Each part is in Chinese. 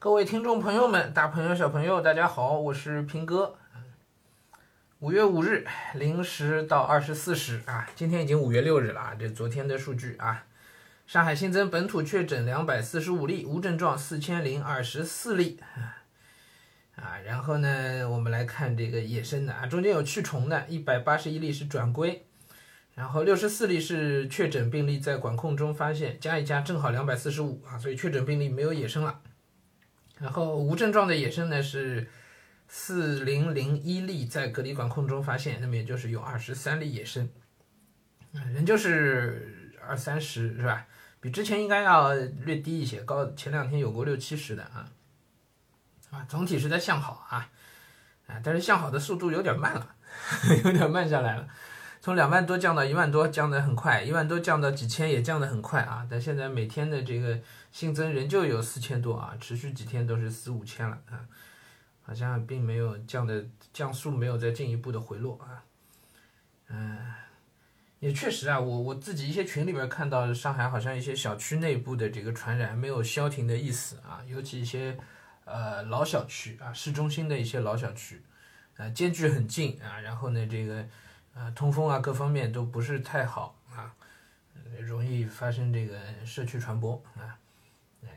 各位听众朋友们，大朋友小朋友，大家好，我是平哥。五月五日零时到二十四时啊，今天已经五月六日了啊，这昨天的数据啊，上海新增本土确诊两百四十五例，无症状四千零二十四例啊。然后呢，我们来看这个野生的啊，中间有去虫的，一百八十一例是转归，然后六十四例是确诊病例在管控中发现，加一加正好两百四十五啊，所以确诊病例没有野生了。然后无症状的野生呢是四零零一例在隔离管控中发现，那么也就是有二十三例野生，人就是二三十是吧？比之前应该要略低一些，高前两天有过六七十的啊，啊，总体是在向好啊，啊，但是向好的速度有点慢了，有点慢下来了，从两万多降到一万多，降得很快，一万多降到几千也降得很快啊，但现在每天的这个。新增仍旧有四千多啊，持续几天都是四五千了啊，好像并没有降的降速没有再进一步的回落啊，嗯，也确实啊，我我自己一些群里边看到上海好像一些小区内部的这个传染没有消停的意思啊，尤其一些呃老小区啊，市中心的一些老小区，啊，间距很近啊，然后呢这个呃通风啊各方面都不是太好啊，容易发生这个社区传播啊。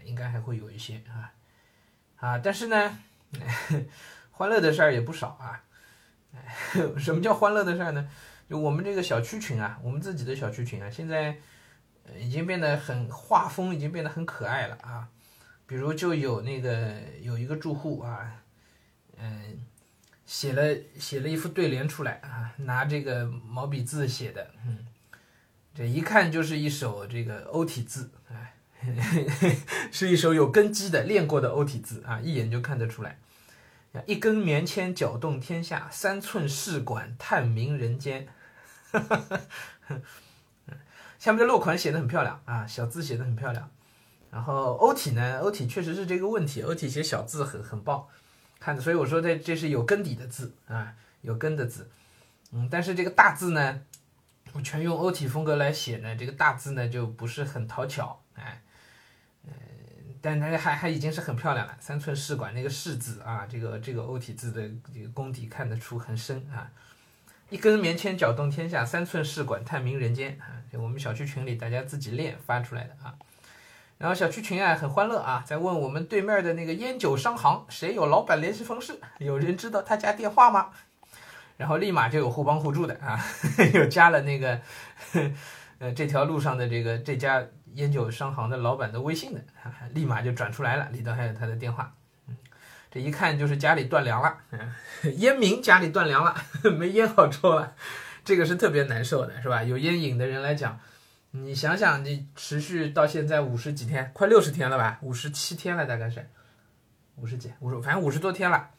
应该还会有一些啊，啊，但是呢，欢乐的事儿也不少啊。什么叫欢乐的事儿呢？就我们这个小区群啊，我们自己的小区群啊，现在已经变得很画风，已经变得很可爱了啊。比如就有那个有一个住户啊，嗯，写了写了一副对联出来啊，拿这个毛笔字写的，嗯，这一看就是一首这个欧体字，哎。是一首有根基的练过的欧体字啊，一眼就看得出来。一根棉签搅动天下，三寸试管探明人间。下面的落款写的很漂亮啊，小字写的很漂亮。然后欧体呢，欧体确实是这个问题，欧体写小字很很棒，看，所以我说这这是有根底的字啊，有根的字。嗯，但是这个大字呢，我全用欧体风格来写呢，这个大字呢就不是很讨巧，哎。但它还还已经是很漂亮了，三寸试管那个试字啊，这个这个欧体字的这个功底看得出很深啊。一根棉签搅动天下，三寸试管探明人间啊。就我们小区群里大家自己练发出来的啊。然后小区群啊很欢乐啊，在问我们对面的那个烟酒商行谁有老板联系方式，有人知道他家电话吗？然后立马就有互帮互助的啊，又加了那个 呃这条路上的这个这家。烟酒商行的老板的微信的，立马就转出来了，里头还有他的电话。这一看就是家里断粮了，烟民家里断粮了，没烟好抽了，这个是特别难受的，是吧？有烟瘾的人来讲，你想想，你持续到现在五十几天，快六十天了吧？五十七天了，大概是五十几，五十，反正五十多天了。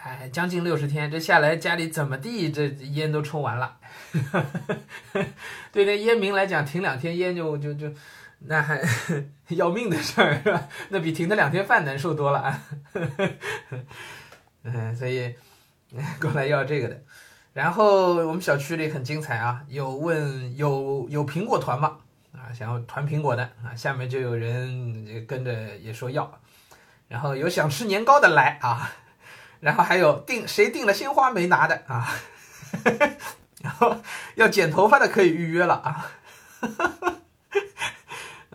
哎，将近六十天，这下来家里怎么地，这烟都抽完了。对那烟民来讲，停两天烟就就就，那还 要命的事儿是吧？那比停他两天饭难受多了啊。嗯，所以过来要这个的。然后我们小区里很精彩啊，有问有有苹果团吗？啊，想要团苹果的啊，下面就有人跟着也说要。然后有想吃年糕的来啊。然后还有订谁订了鲜花没拿的啊？然后要剪头发的可以预约了啊！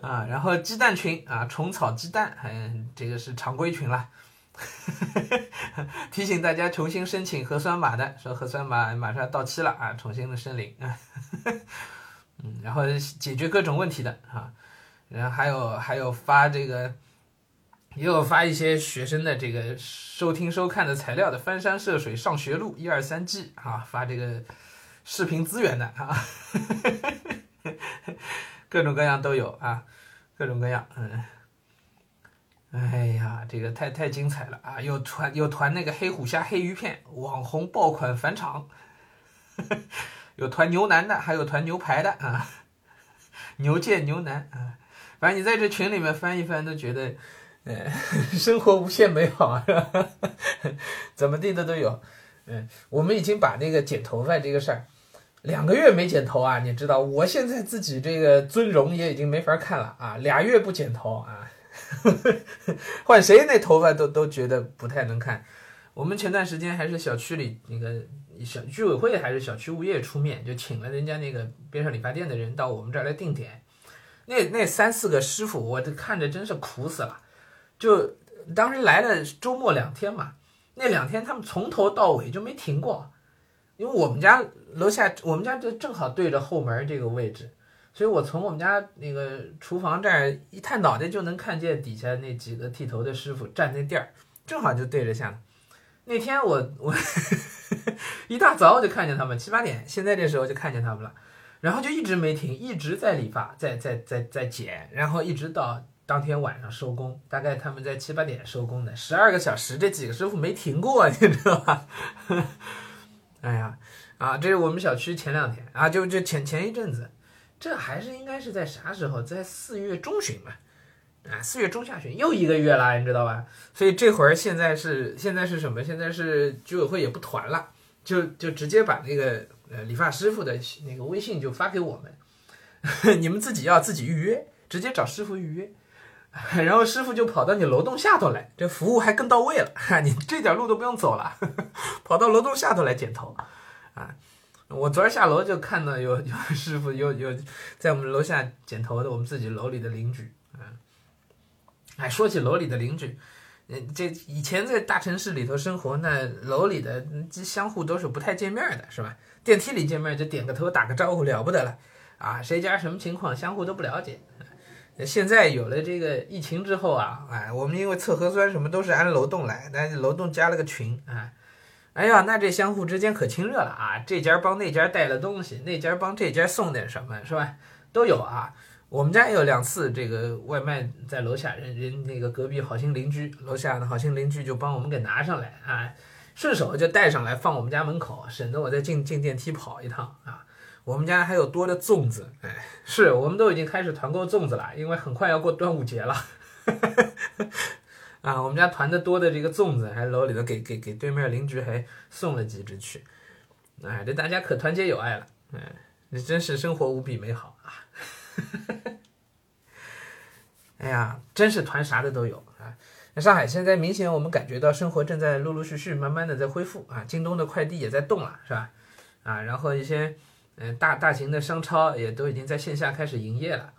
啊，然后鸡蛋群啊，虫草鸡蛋，嗯，这个是常规群了。提醒大家重新申请核酸码的，说核酸码马上到期了啊，重新的申领啊。嗯，然后解决各种问题的啊，然后还有还有发这个。也有发一些学生的这个收听收看的材料的，翻山涉水上学路一二三季啊，发这个视频资源的啊呵呵，各种各样都有啊，各种各样，嗯，哎呀，这个太太精彩了啊！有团有团那个黑虎虾黑鱼片网红爆款返场，有团牛腩的，还有团牛排的啊，牛腱牛腩啊，反正你在这群里面翻一翻都觉得。嗯，生活无限美好，是吧？怎么地的都有。嗯，我们已经把那个剪头发这个事儿，两个月没剪头啊，你知道，我现在自己这个尊容也已经没法看了啊。俩月不剪头啊，换谁那头发都都觉得不太能看。我们前段时间还是小区里那个小居委会还是小区物业出面，就请了人家那个边上理发店的人到我们这儿来定点。那那三四个师傅，我这看着真是苦死了。就当时来了周末两天嘛，那两天他们从头到尾就没停过。因为我们家楼下，我们家就正好对着后门这个位置，所以我从我们家那个厨房这儿一探脑袋就能看见底下那几个剃头的师傅站那地儿，正好就对着下。那天我我 一大早我就看见他们七八点，现在这时候就看见他们了，然后就一直没停，一直在理发，在在在在剪，然后一直到当天晚上收工，大概他们在七八点收工的，十二个小时，这几个师傅没停过，你知道吧？哎呀，啊，这是我们小区前两天啊，就就前前一阵子，这还是应该是在啥时候？在四月中旬吧，啊，四月中下旬，又一个月了，你知道吧？所以这会儿现在是现在是什么？现在是居委会也不团了，就就直接把那个呃理发师傅的那个微信就发给我们，你们自己要自己预约，直接找师傅预约，然后师傅就跑到你楼栋下头来，这服务还更到位了，哈 你这点路都不用走了。跑到楼栋下头来剪头，啊！我昨儿下楼就看到有 有师傅有有在我们楼下剪头的，我们自己楼里的邻居，啊！哎，说起楼里的邻居，嗯，这以前在大城市里头生活，那楼里的相互都是不太见面的，是吧？电梯里见面就点个头打个招呼了不得了，啊，谁家什么情况相互都不了解。现在有了这个疫情之后啊，哎，我们因为测核酸什么都是按楼栋来，但是楼栋加了个群，啊。哎呀，那这相互之间可亲热了啊！这家帮那家带了东西，那家帮这家送点什么，是吧？都有啊。我们家也有两次这个外卖在楼下，人人那个隔壁好心邻居，楼下的好心邻居就帮我们给拿上来啊，顺手就带上来放我们家门口，省得我再进进电梯跑一趟啊。我们家还有多的粽子，哎，是我们都已经开始团购粽子了，因为很快要过端午节了。啊，我们家团的多的这个粽子，还楼里头给给给对面邻居还送了几只去，哎，这大家可团结友爱了，哎，这真是生活无比美好啊！哎呀，真是团啥的都有啊！那上海现在明显我们感觉到生活正在陆陆续续慢慢的在恢复啊，京东的快递也在动了，是吧？啊，然后一些嗯大大型的商超也都已经在线下开始营业了。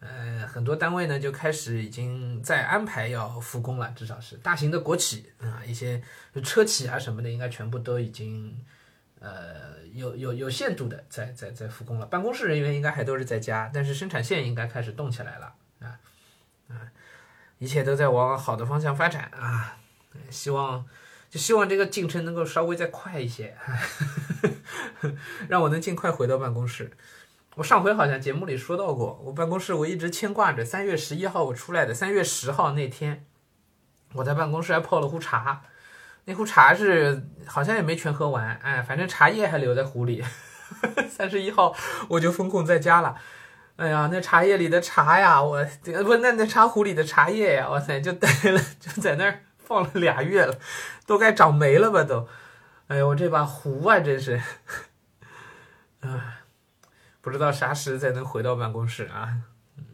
呃，很多单位呢就开始已经在安排要复工了，至少是大型的国企啊，一些车企啊什么的，应该全部都已经呃有有有限度的在在在复工了。办公室人员应该还都是在家，但是生产线应该开始动起来了啊啊，一切都在往好的方向发展啊，希望就希望这个进程能够稍微再快一些，让我能尽快回到办公室。我上回好像节目里说到过，我办公室我一直牵挂着三月十一号我出来的，三月十号那天，我在办公室还泡了壶茶，那壶茶是好像也没全喝完，哎，反正茶叶还留在壶里。三十一号我就封控在家了，哎呀，那茶叶里的茶呀，我不那那茶壶里的茶叶呀，哇塞，就待了就在那儿放了俩月了，都该长霉了吧都，哎呀，我这把壶啊真是，啊。不知道啥时才能回到办公室啊？嗯，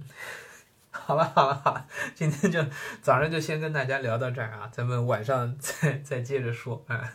好了好了好了，今天就早上就先跟大家聊到这儿啊，咱们晚上再再接着说啊。